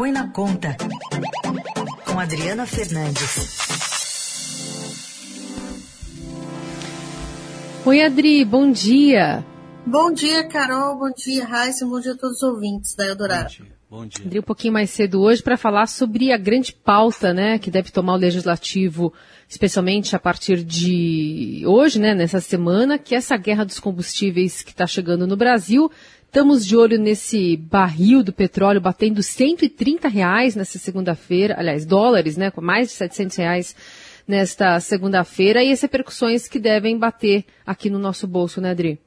Põe na Conta, com Adriana Fernandes. Oi, Adri, bom dia. Bom dia, Carol, bom dia, Raíssa, bom dia a todos os ouvintes da Eldorado. Bom dia. Bom dia. Adri, um pouquinho mais cedo hoje para falar sobre a grande pauta, né, que deve tomar o legislativo, especialmente a partir de hoje, né, nessa semana, que é essa guerra dos combustíveis que está chegando no Brasil. Estamos de olho nesse barril do petróleo batendo 130 reais nessa segunda-feira, aliás, dólares, né, com mais de 700 reais nesta segunda-feira e as repercussões que devem bater aqui no nosso bolso, né, Adri?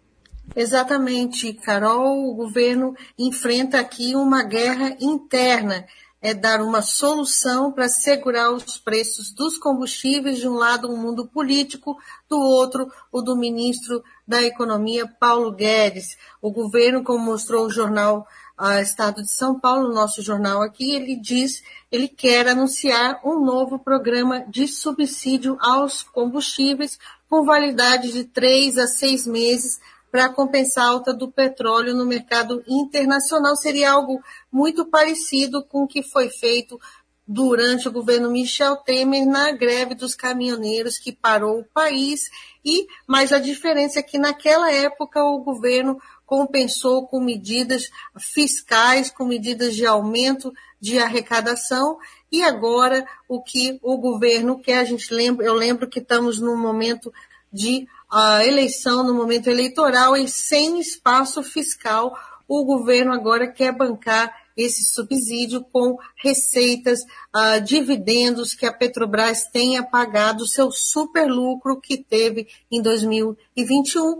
Exatamente, Carol. O governo enfrenta aqui uma guerra interna. É dar uma solução para segurar os preços dos combustíveis, de um lado, um mundo político, do outro, o do ministro da Economia, Paulo Guedes. O governo, como mostrou o jornal uh, Estado de São Paulo, nosso jornal aqui, ele diz, ele quer anunciar um novo programa de subsídio aos combustíveis com validade de três a seis meses para compensar a alta do petróleo no mercado internacional. Seria algo muito parecido com o que foi feito durante o governo Michel Temer na greve dos caminhoneiros que parou o país e mas a diferença é que naquela época o governo compensou com medidas fiscais, com medidas de aumento de arrecadação e agora o que o governo quer, a gente lembra, eu lembro que estamos num momento de a eleição no momento eleitoral e sem espaço fiscal, o governo agora quer bancar esse subsídio com receitas, uh, dividendos que a Petrobras tenha pagado, seu super lucro que teve em 2021,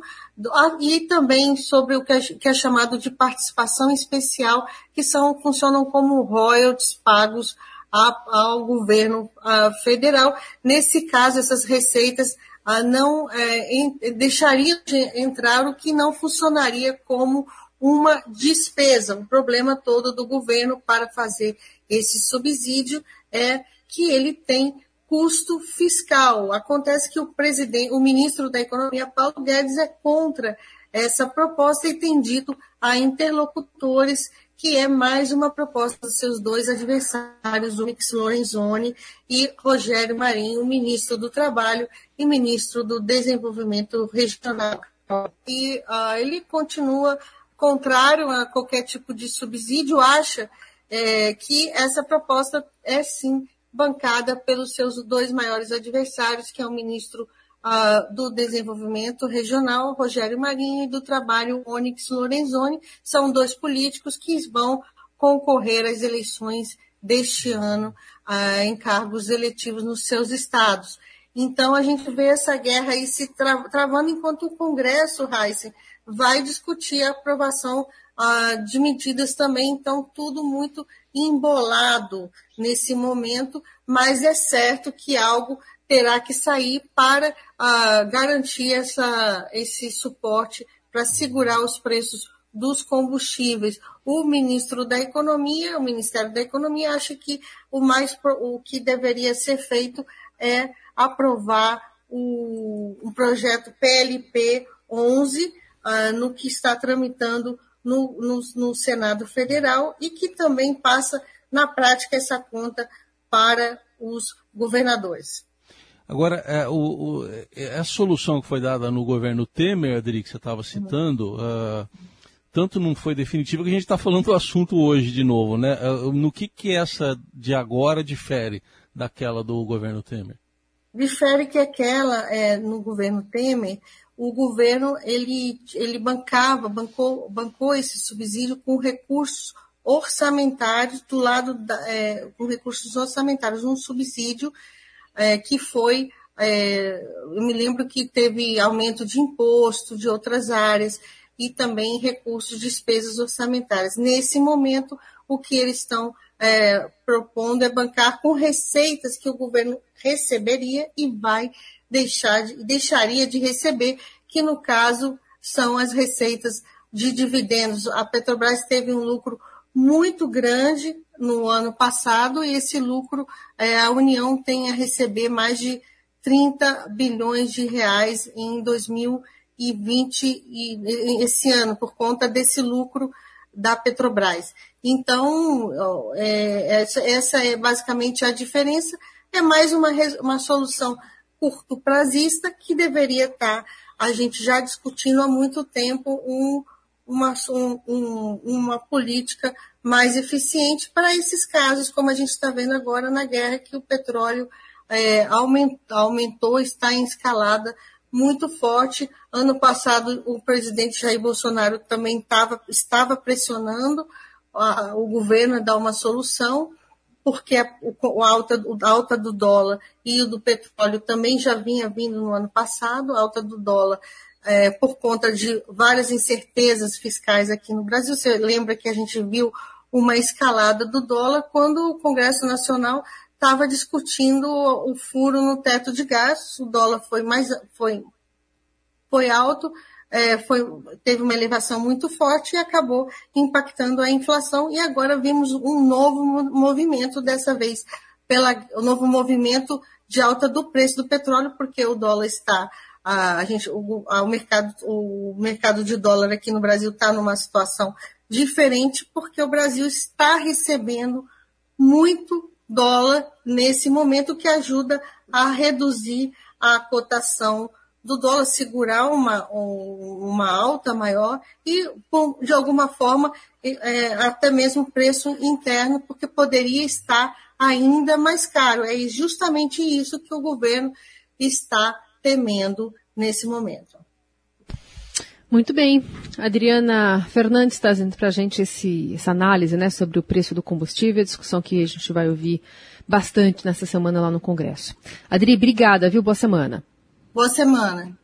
e também sobre o que é, que é chamado de participação especial, que são, funcionam como royalties pagos ao governo uh, federal. Nesse caso, essas receitas não é, em, deixaria de entrar o que não funcionaria como uma despesa. O problema todo do governo para fazer esse subsídio é que ele tem custo fiscal. Acontece que o presidente, o ministro da Economia, Paulo Guedes, é contra essa proposta e tem dito a interlocutores que é mais uma proposta dos seus dois adversários, o Mix Lorenzoni e Rogério Marinho, ministro do Trabalho e ministro do Desenvolvimento Regional. E uh, ele continua contrário a qualquer tipo de subsídio, acha é, que essa proposta é sim bancada pelos seus dois maiores adversários, que é o ministro uh, do Desenvolvimento Regional, Rogério Marinho, e do Trabalho, Onyx Lorenzoni. São dois políticos que vão concorrer às eleições deste ano uh, em cargos eletivos nos seus estados. Então, a gente vê essa guerra aí se tra travando enquanto o Congresso, Heisen, vai discutir a aprovação uh, de medidas também. Então, tudo muito embolado nesse momento, mas é certo que algo terá que sair para uh, garantir essa, esse suporte para segurar os preços dos combustíveis. O ministro da Economia, o Ministério da Economia, acha que o, mais, o que deveria ser feito é aprovar o, um projeto PLP 11, uh, no que está tramitando no, no, no Senado Federal e que também passa, na prática, essa conta para os governadores. Agora, é, o, o, é, a solução que foi dada no governo Temer, Adri, que você estava citando, uh, tanto não foi definitiva que a gente está falando do assunto hoje de novo, né? Uh, no que, que essa de agora difere daquela do governo Temer? Difere que aquela, é, no governo Temer, o governo ele, ele bancava, bancou, bancou esse subsídio com recursos orçamentários do lado da, é, com recursos orçamentários, um subsídio é, que foi, é, eu me lembro que teve aumento de imposto de outras áreas e também recursos, despesas orçamentárias. Nesse momento, o que eles estão é, propondo é bancar com receitas que o governo receberia e vai deixar de, deixaria de receber, que no caso são as receitas de dividendos. A Petrobras teve um lucro muito grande no ano passado e esse lucro é, a União tem a receber mais de 30 bilhões de reais em 2020 e esse ano por conta desse lucro da Petrobras. Então, é, essa, é basicamente a diferença. É mais uma, uma solução curto prazista que deveria estar a gente já discutindo há muito tempo um, uma, um, uma política mais eficiente para esses casos, como a gente está vendo agora na guerra, que o petróleo é, aumentou, aumentou, está em escalada muito forte. Ano passado, o presidente Jair Bolsonaro também tava, estava pressionando a, o governo a dar uma solução, porque a, a, alta, a alta do dólar e do petróleo também já vinha vindo no ano passado, a alta do dólar é, por conta de várias incertezas fiscais aqui no Brasil. Você lembra que a gente viu uma escalada do dólar quando o Congresso Nacional estava discutindo o furo no teto de gás, o dólar foi mais foi, foi alto, é, foi, teve uma elevação muito forte e acabou impactando a inflação. E agora vimos um novo movimento, dessa vez, pela, o novo movimento de alta do preço do petróleo, porque o dólar está a, a gente, o, a, o, mercado, o mercado de dólar aqui no Brasil está numa situação diferente, porque o Brasil está recebendo muito dólar nesse momento, que ajuda a reduzir a cotação do dólar, segurar uma, uma alta maior e, de alguma forma, é, até mesmo preço interno, porque poderia estar ainda mais caro. É justamente isso que o governo está temendo nesse momento. Muito bem. Adriana Fernandes está trazendo para a gente esse, essa análise né, sobre o preço do combustível, a discussão que a gente vai ouvir bastante nessa semana lá no Congresso. Adri, obrigada, viu? Boa semana. Boa semana.